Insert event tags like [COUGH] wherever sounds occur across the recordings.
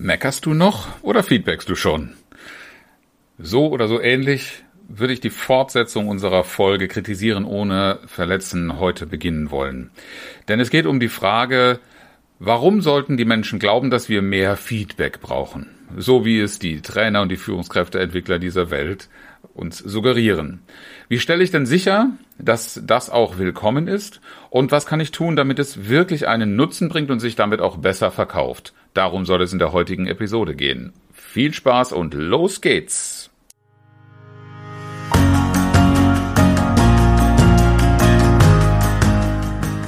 Meckerst du noch oder feedbackst du schon? So oder so ähnlich würde ich die Fortsetzung unserer Folge Kritisieren ohne Verletzen heute beginnen wollen. Denn es geht um die Frage, warum sollten die Menschen glauben, dass wir mehr Feedback brauchen? So wie es die Trainer und die Führungskräfteentwickler dieser Welt uns suggerieren. Wie stelle ich denn sicher, dass das auch willkommen ist? Und was kann ich tun, damit es wirklich einen Nutzen bringt und sich damit auch besser verkauft? Darum soll es in der heutigen Episode gehen. Viel Spaß und los geht's!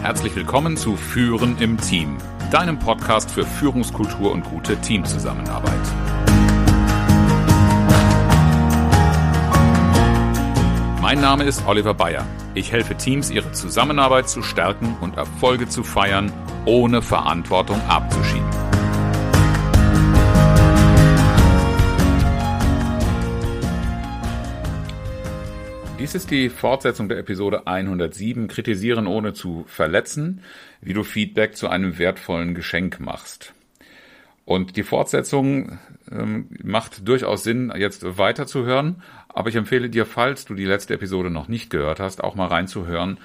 Herzlich willkommen zu Führen im Team, deinem Podcast für Führungskultur und gute Teamzusammenarbeit. Mein Name ist Oliver Bayer. Ich helfe Teams, ihre Zusammenarbeit zu stärken und Erfolge zu feiern, ohne Verantwortung abzuschieben. Dies ist die Fortsetzung der Episode 107 Kritisieren ohne zu verletzen, wie du Feedback zu einem wertvollen Geschenk machst. Und die Fortsetzung ähm, macht durchaus Sinn, jetzt weiterzuhören. Aber ich empfehle dir, falls du die letzte Episode noch nicht gehört hast, auch mal reinzuhören,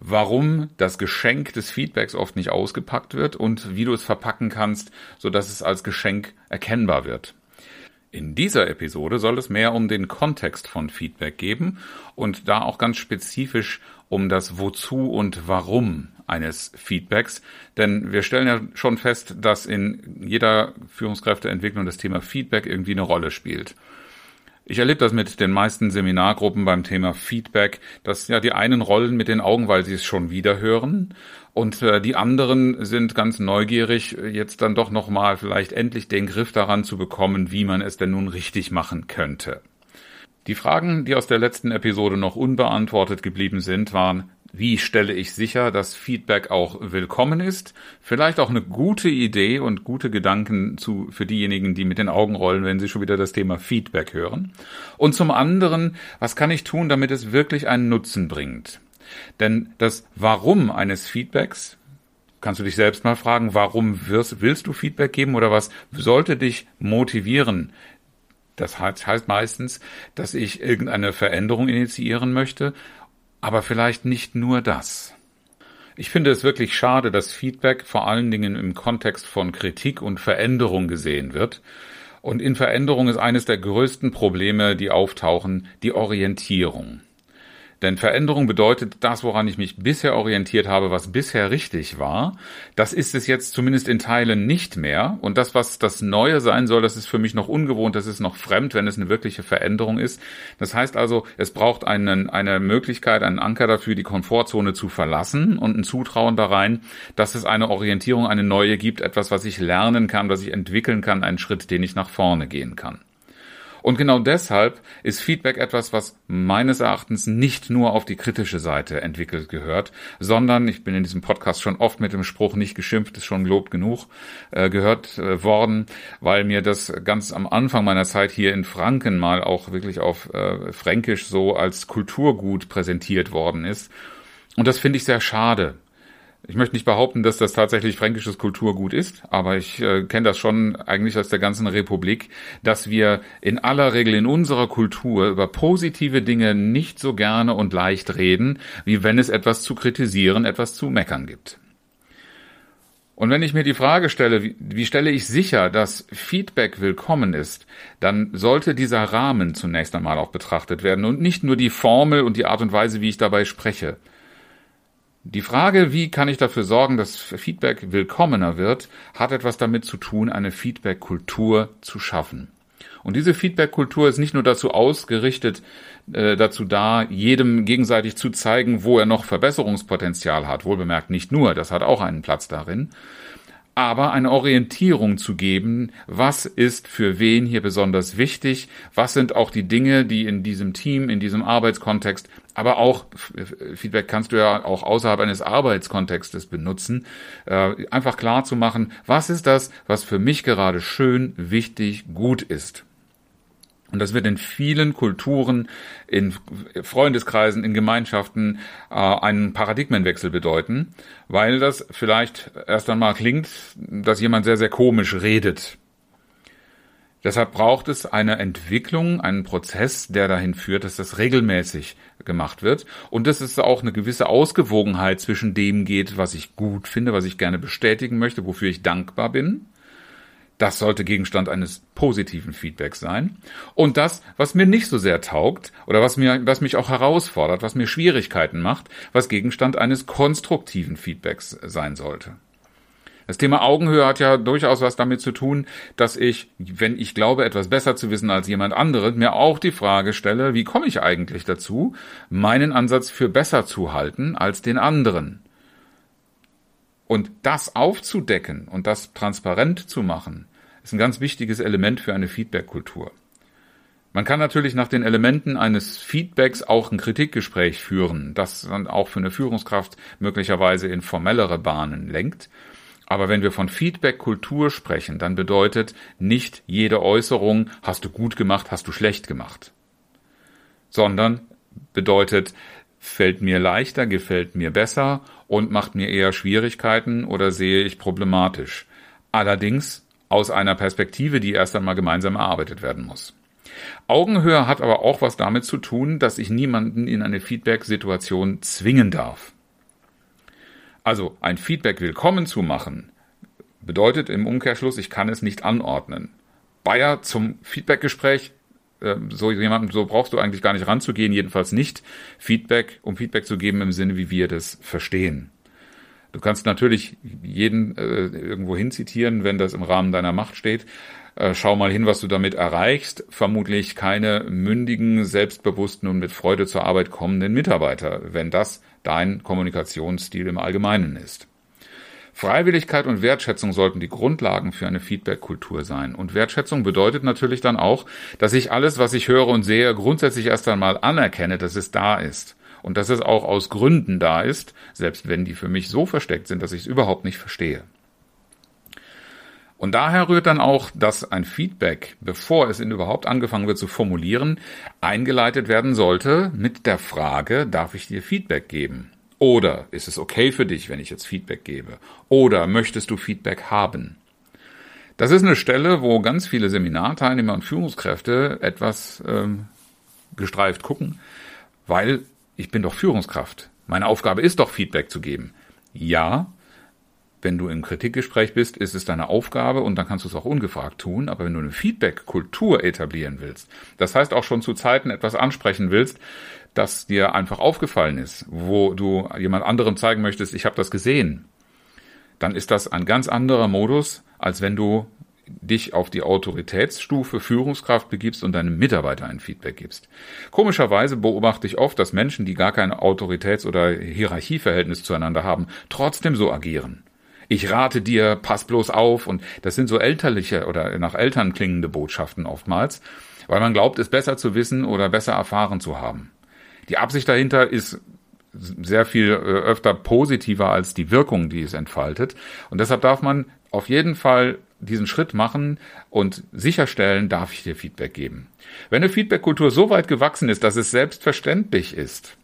warum das Geschenk des Feedbacks oft nicht ausgepackt wird und wie du es verpacken kannst, sodass es als Geschenk erkennbar wird. In dieser Episode soll es mehr um den Kontext von Feedback geben und da auch ganz spezifisch um das Wozu und Warum eines Feedbacks. Denn wir stellen ja schon fest, dass in jeder Führungskräfteentwicklung das Thema Feedback irgendwie eine Rolle spielt. Ich erlebe das mit den meisten Seminargruppen beim Thema Feedback, dass ja die einen rollen mit den Augen, weil sie es schon wieder hören und äh, die anderen sind ganz neugierig, jetzt dann doch nochmal vielleicht endlich den Griff daran zu bekommen, wie man es denn nun richtig machen könnte. Die Fragen, die aus der letzten Episode noch unbeantwortet geblieben sind, waren, wie stelle ich sicher, dass Feedback auch willkommen ist? Vielleicht auch eine gute Idee und gute Gedanken zu, für diejenigen, die mit den Augen rollen, wenn sie schon wieder das Thema Feedback hören. Und zum anderen, was kann ich tun, damit es wirklich einen Nutzen bringt? Denn das Warum eines Feedbacks, kannst du dich selbst mal fragen, warum wirst, willst du Feedback geben oder was sollte dich motivieren, das heißt meistens, dass ich irgendeine Veränderung initiieren möchte aber vielleicht nicht nur das. Ich finde es wirklich schade, dass Feedback vor allen Dingen im Kontext von Kritik und Veränderung gesehen wird. Und in Veränderung ist eines der größten Probleme, die auftauchen, die Orientierung. Denn Veränderung bedeutet das, woran ich mich bisher orientiert habe, was bisher richtig war. Das ist es jetzt zumindest in Teilen nicht mehr. Und das, was das Neue sein soll, das ist für mich noch ungewohnt, das ist noch fremd, wenn es eine wirkliche Veränderung ist. Das heißt also, es braucht einen, eine Möglichkeit, einen Anker dafür, die Komfortzone zu verlassen und ein Zutrauen da rein, dass es eine Orientierung, eine neue gibt, etwas, was ich lernen kann, was ich entwickeln kann, einen Schritt, den ich nach vorne gehen kann. Und genau deshalb ist Feedback etwas, was meines Erachtens nicht nur auf die kritische Seite entwickelt gehört, sondern, ich bin in diesem Podcast schon oft mit dem Spruch nicht geschimpft, ist schon gelobt genug, äh, gehört äh, worden, weil mir das ganz am Anfang meiner Zeit hier in Franken mal auch wirklich auf äh, Fränkisch so als Kulturgut präsentiert worden ist. Und das finde ich sehr schade. Ich möchte nicht behaupten, dass das tatsächlich fränkisches Kulturgut ist, aber ich äh, kenne das schon eigentlich aus der ganzen Republik, dass wir in aller Regel in unserer Kultur über positive Dinge nicht so gerne und leicht reden, wie wenn es etwas zu kritisieren, etwas zu meckern gibt. Und wenn ich mir die Frage stelle, wie, wie stelle ich sicher, dass Feedback willkommen ist, dann sollte dieser Rahmen zunächst einmal auch betrachtet werden und nicht nur die Formel und die Art und Weise, wie ich dabei spreche. Die Frage, wie kann ich dafür sorgen, dass Feedback willkommener wird, hat etwas damit zu tun, eine Feedback-Kultur zu schaffen. Und diese Feedback-Kultur ist nicht nur dazu ausgerichtet, äh, dazu da, jedem gegenseitig zu zeigen, wo er noch Verbesserungspotenzial hat. Wohlbemerkt nicht nur, das hat auch einen Platz darin, aber eine Orientierung zu geben, was ist für wen hier besonders wichtig, was sind auch die Dinge, die in diesem Team, in diesem Arbeitskontext, aber auch Feedback kannst du ja auch außerhalb eines Arbeitskontextes benutzen, äh, einfach klar zu machen, was ist das, was für mich gerade schön, wichtig, gut ist. Und das wird in vielen Kulturen, in Freundeskreisen, in Gemeinschaften äh, einen Paradigmenwechsel bedeuten, weil das vielleicht erst einmal klingt, dass jemand sehr, sehr komisch redet. Deshalb braucht es eine Entwicklung, einen Prozess, der dahin führt, dass das regelmäßig gemacht wird und dass es auch eine gewisse Ausgewogenheit zwischen dem geht, was ich gut finde, was ich gerne bestätigen möchte, wofür ich dankbar bin. Das sollte Gegenstand eines positiven Feedbacks sein. Und das, was mir nicht so sehr taugt oder was mir, was mich auch herausfordert, was mir Schwierigkeiten macht, was Gegenstand eines konstruktiven Feedbacks sein sollte. Das Thema Augenhöhe hat ja durchaus was damit zu tun, dass ich, wenn ich glaube, etwas besser zu wissen als jemand anderes, mir auch die Frage stelle, wie komme ich eigentlich dazu, meinen Ansatz für besser zu halten als den anderen? Und das aufzudecken und das transparent zu machen, ist ein ganz wichtiges Element für eine Feedback-Kultur. Man kann natürlich nach den Elementen eines Feedbacks auch ein Kritikgespräch führen, das dann auch für eine Führungskraft möglicherweise in formellere Bahnen lenkt. Aber wenn wir von Feedback-Kultur sprechen, dann bedeutet nicht jede Äußerung, hast du gut gemacht, hast du schlecht gemacht, sondern bedeutet, fällt mir leichter, gefällt mir besser und macht mir eher Schwierigkeiten oder sehe ich problematisch. Allerdings aus einer Perspektive, die erst einmal gemeinsam erarbeitet werden muss. Augenhöhe hat aber auch was damit zu tun, dass ich niemanden in eine Feedback-Situation zwingen darf. Also ein Feedback willkommen zu machen, bedeutet im Umkehrschluss, ich kann es nicht anordnen. Bayer zum Feedbackgespräch, äh, so jemanden, so brauchst du eigentlich gar nicht ranzugehen, jedenfalls nicht Feedback, um Feedback zu geben im Sinne, wie wir das verstehen. Du kannst natürlich jeden äh, irgendwo hin zitieren, wenn das im Rahmen deiner Macht steht. Äh, schau mal hin, was du damit erreichst. Vermutlich keine mündigen, selbstbewussten und mit Freude zur Arbeit kommenden Mitarbeiter, wenn das dein Kommunikationsstil im Allgemeinen ist. Freiwilligkeit und Wertschätzung sollten die Grundlagen für eine Feedback-Kultur sein. Und Wertschätzung bedeutet natürlich dann auch, dass ich alles, was ich höre und sehe, grundsätzlich erst einmal anerkenne, dass es da ist. Und dass es auch aus Gründen da ist, selbst wenn die für mich so versteckt sind, dass ich es überhaupt nicht verstehe. Und daher rührt dann auch, dass ein Feedback, bevor es in überhaupt angefangen wird zu formulieren, eingeleitet werden sollte mit der Frage, darf ich dir Feedback geben? Oder ist es okay für dich, wenn ich jetzt Feedback gebe? Oder möchtest du Feedback haben? Das ist eine Stelle, wo ganz viele Seminarteilnehmer und Führungskräfte etwas ähm, gestreift gucken, weil ich bin doch Führungskraft. Meine Aufgabe ist doch Feedback zu geben. Ja, wenn du im Kritikgespräch bist, ist es deine Aufgabe und dann kannst du es auch ungefragt tun. Aber wenn du eine Feedback-Kultur etablieren willst, das heißt auch schon zu Zeiten etwas ansprechen willst, das dir einfach aufgefallen ist, wo du jemand anderem zeigen möchtest, ich habe das gesehen, dann ist das ein ganz anderer Modus, als wenn du dich auf die Autoritätsstufe Führungskraft begibst und deinem Mitarbeiter ein Feedback gibst. Komischerweise beobachte ich oft, dass Menschen, die gar kein Autoritäts- oder Hierarchieverhältnis zueinander haben, trotzdem so agieren ich rate dir, pass bloß auf. Und das sind so elterliche oder nach Eltern klingende Botschaften oftmals, weil man glaubt, es besser zu wissen oder besser erfahren zu haben. Die Absicht dahinter ist sehr viel äh, öfter positiver als die Wirkung, die es entfaltet. Und deshalb darf man auf jeden Fall diesen Schritt machen und sicherstellen, darf ich dir Feedback geben. Wenn eine Feedback-Kultur so weit gewachsen ist, dass es selbstverständlich ist,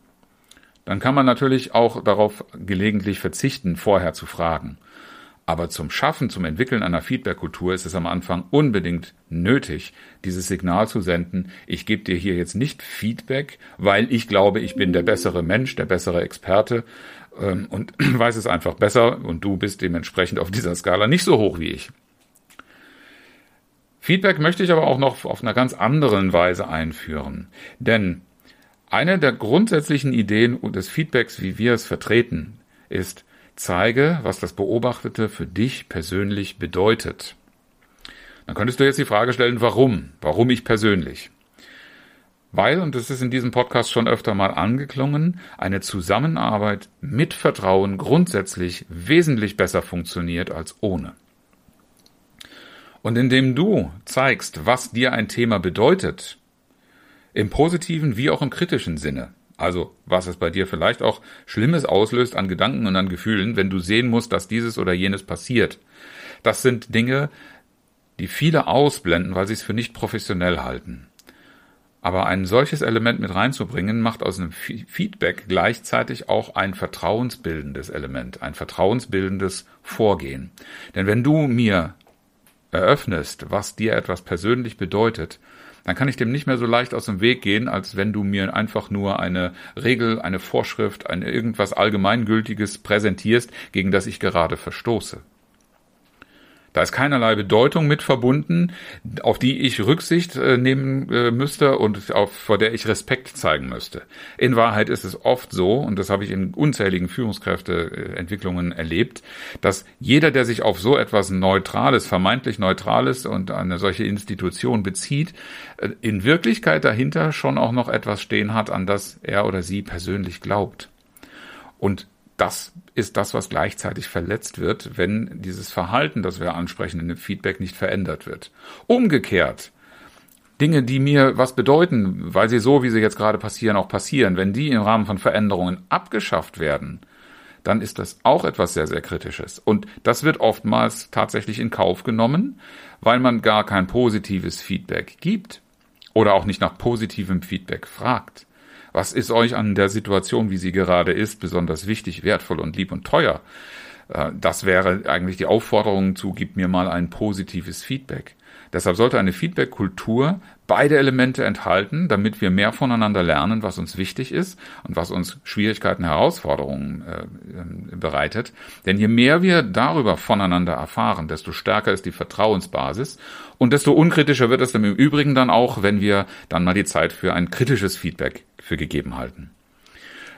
dann kann man natürlich auch darauf gelegentlich verzichten, vorher zu fragen. Aber zum Schaffen, zum Entwickeln einer Feedback-Kultur ist es am Anfang unbedingt nötig, dieses Signal zu senden, ich gebe dir hier jetzt nicht Feedback, weil ich glaube, ich bin der bessere Mensch, der bessere Experte ähm, und [CLEARS THROAT] weiß es einfach besser und du bist dementsprechend auf dieser Skala nicht so hoch wie ich. Feedback möchte ich aber auch noch auf einer ganz anderen Weise einführen. Denn eine der grundsätzlichen Ideen des Feedbacks, wie wir es vertreten, ist, zeige, was das Beobachtete für dich persönlich bedeutet. Dann könntest du jetzt die Frage stellen, warum? Warum ich persönlich? Weil, und das ist in diesem Podcast schon öfter mal angeklungen, eine Zusammenarbeit mit Vertrauen grundsätzlich wesentlich besser funktioniert als ohne. Und indem du zeigst, was dir ein Thema bedeutet, im positiven wie auch im kritischen Sinne, also was es bei dir vielleicht auch Schlimmes auslöst an Gedanken und an Gefühlen, wenn du sehen musst, dass dieses oder jenes passiert. Das sind Dinge, die viele ausblenden, weil sie es für nicht professionell halten. Aber ein solches Element mit reinzubringen, macht aus einem Feedback gleichzeitig auch ein vertrauensbildendes Element, ein vertrauensbildendes Vorgehen. Denn wenn du mir eröffnest, was dir etwas persönlich bedeutet, dann kann ich dem nicht mehr so leicht aus dem Weg gehen, als wenn du mir einfach nur eine Regel, eine Vorschrift, ein irgendwas Allgemeingültiges präsentierst, gegen das ich gerade verstoße. Da ist keinerlei Bedeutung mit verbunden, auf die ich Rücksicht äh, nehmen äh, müsste und auf, vor der ich Respekt zeigen müsste. In Wahrheit ist es oft so, und das habe ich in unzähligen Führungskräfteentwicklungen erlebt, dass jeder, der sich auf so etwas Neutrales, vermeintlich Neutrales und eine solche Institution bezieht, äh, in Wirklichkeit dahinter schon auch noch etwas stehen hat, an das er oder sie persönlich glaubt. Und das ist das, was gleichzeitig verletzt wird, wenn dieses Verhalten, das wir ansprechen in dem Feedback, nicht verändert wird. Umgekehrt, Dinge, die mir was bedeuten, weil sie so, wie sie jetzt gerade passieren, auch passieren, wenn die im Rahmen von Veränderungen abgeschafft werden, dann ist das auch etwas sehr, sehr Kritisches. Und das wird oftmals tatsächlich in Kauf genommen, weil man gar kein positives Feedback gibt oder auch nicht nach positivem Feedback fragt. Was ist euch an der Situation, wie sie gerade ist, besonders wichtig, wertvoll und lieb und teuer? Äh, das wäre eigentlich die Aufforderung zu, gib mir mal ein positives Feedback. Deshalb sollte eine Feedback-Kultur beide Elemente enthalten, damit wir mehr voneinander lernen, was uns wichtig ist und was uns Schwierigkeiten, Herausforderungen äh, bereitet. Denn je mehr wir darüber voneinander erfahren, desto stärker ist die Vertrauensbasis und desto unkritischer wird es im Übrigen dann auch, wenn wir dann mal die Zeit für ein kritisches Feedback für gegeben halten.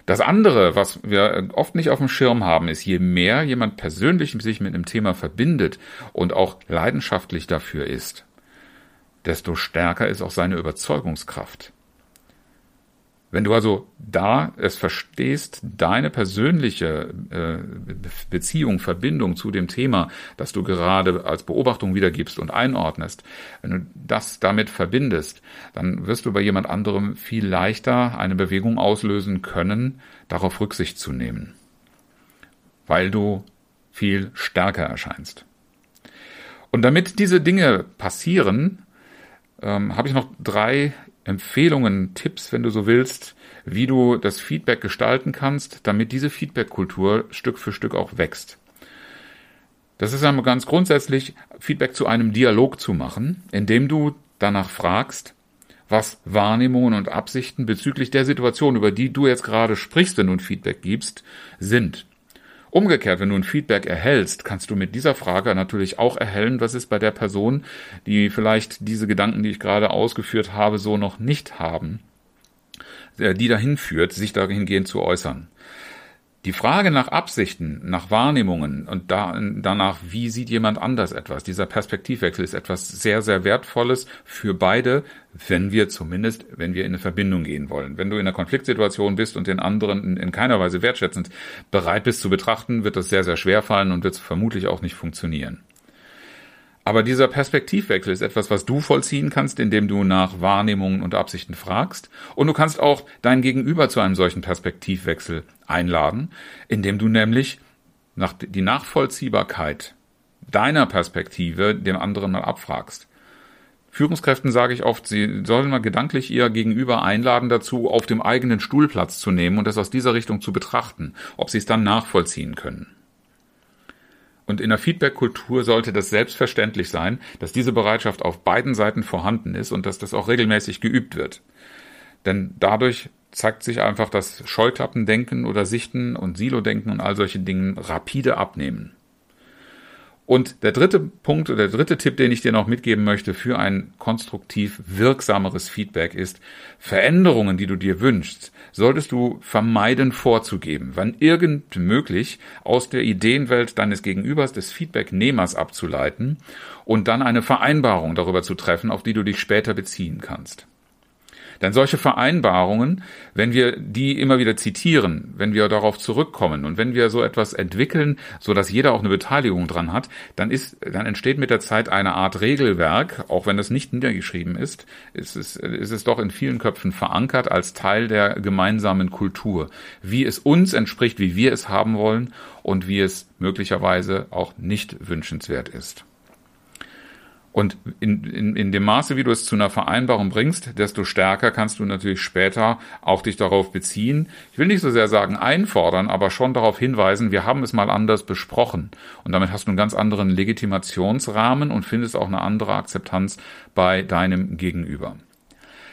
Das andere, was wir oft nicht auf dem Schirm haben, ist, je mehr jemand persönlich sich mit einem Thema verbindet und auch leidenschaftlich dafür ist, desto stärker ist auch seine Überzeugungskraft. Wenn du also da es verstehst, deine persönliche äh, Beziehung, Verbindung zu dem Thema, das du gerade als Beobachtung wiedergibst und einordnest, wenn du das damit verbindest, dann wirst du bei jemand anderem viel leichter eine Bewegung auslösen können, darauf Rücksicht zu nehmen, weil du viel stärker erscheinst. Und damit diese Dinge passieren, ähm, habe ich noch drei Empfehlungen, Tipps, wenn du so willst, wie du das Feedback gestalten kannst, damit diese Feedback-Kultur Stück für Stück auch wächst. Das ist einmal ganz grundsätzlich, Feedback zu einem Dialog zu machen, indem du danach fragst, was Wahrnehmungen und Absichten bezüglich der Situation, über die du jetzt gerade sprichst, ein Feedback gibst, sind. Umgekehrt, wenn du ein Feedback erhältst, kannst du mit dieser Frage natürlich auch erhellen, was ist bei der Person, die vielleicht diese Gedanken, die ich gerade ausgeführt habe, so noch nicht haben, äh, die dahin führt, sich dahingehend zu äußern. Die Frage nach Absichten, nach Wahrnehmungen und da, danach, wie sieht jemand anders etwas, dieser Perspektivwechsel ist etwas sehr, sehr Wertvolles für beide, wenn wir zumindest, wenn wir in eine Verbindung gehen wollen. Wenn du in einer Konfliktsituation bist und den anderen in, in keiner Weise wertschätzend bereit bist zu betrachten, wird das sehr, sehr schwer fallen und wird vermutlich auch nicht funktionieren. Aber dieser Perspektivwechsel ist etwas, was du vollziehen kannst, indem du nach Wahrnehmungen und Absichten fragst. Und du kannst auch dein Gegenüber zu einem solchen Perspektivwechsel einladen, indem du nämlich nach die Nachvollziehbarkeit deiner Perspektive dem anderen mal abfragst. Führungskräften sage ich oft, sie sollen mal gedanklich ihr Gegenüber einladen dazu, auf dem eigenen Stuhl Platz zu nehmen und das aus dieser Richtung zu betrachten, ob sie es dann nachvollziehen können. Und in der Feedback-Kultur sollte das selbstverständlich sein, dass diese Bereitschaft auf beiden Seiten vorhanden ist und dass das auch regelmäßig geübt wird. Denn dadurch zeigt sich einfach, dass Scheuklappendenken oder Sichten und Silo-Denken und all solche Dinge rapide abnehmen. Und der dritte Punkt oder der dritte Tipp, den ich dir noch mitgeben möchte für ein konstruktiv wirksameres Feedback ist, Veränderungen, die du dir wünschst, solltest du vermeiden vorzugeben, wann irgend möglich aus der Ideenwelt deines Gegenübers, des Feedbacknehmers abzuleiten und dann eine Vereinbarung darüber zu treffen, auf die du dich später beziehen kannst. Denn solche Vereinbarungen, wenn wir die immer wieder zitieren, wenn wir darauf zurückkommen und wenn wir so etwas entwickeln, so dass jeder auch eine Beteiligung dran hat, dann ist, dann entsteht mit der Zeit eine Art Regelwerk, auch wenn es nicht niedergeschrieben ist, ist es, ist es doch in vielen Köpfen verankert als Teil der gemeinsamen Kultur, wie es uns entspricht, wie wir es haben wollen und wie es möglicherweise auch nicht wünschenswert ist. Und in, in, in dem Maße, wie du es zu einer Vereinbarung bringst, desto stärker kannst du natürlich später auch dich darauf beziehen. Ich will nicht so sehr sagen einfordern, aber schon darauf hinweisen, wir haben es mal anders besprochen. Und damit hast du einen ganz anderen Legitimationsrahmen und findest auch eine andere Akzeptanz bei deinem Gegenüber.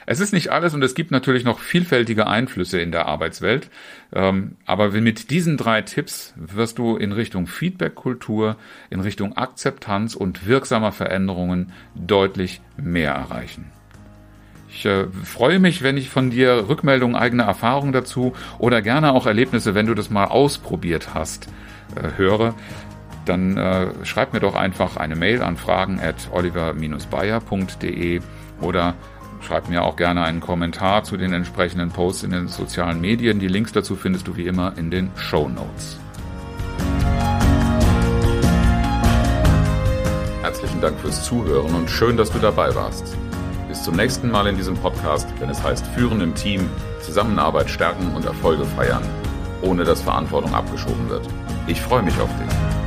Es ist nicht alles und es gibt natürlich noch vielfältige Einflüsse in der Arbeitswelt. Ähm, aber mit diesen drei Tipps wirst du in Richtung Feedback-Kultur, in Richtung Akzeptanz und wirksamer Veränderungen deutlich mehr erreichen. Ich äh, freue mich, wenn ich von dir Rückmeldungen, eigene Erfahrungen dazu oder gerne auch Erlebnisse, wenn du das mal ausprobiert hast, äh, höre. Dann äh, schreib mir doch einfach eine Mail an fragen at oliver-bayer.de oder Schreib mir auch gerne einen Kommentar zu den entsprechenden Posts in den sozialen Medien. Die Links dazu findest du wie immer in den Show Notes. Herzlichen Dank fürs Zuhören und schön, dass du dabei warst. Bis zum nächsten Mal in diesem Podcast, wenn es heißt Führen im Team, Zusammenarbeit stärken und Erfolge feiern, ohne dass Verantwortung abgeschoben wird. Ich freue mich auf dich.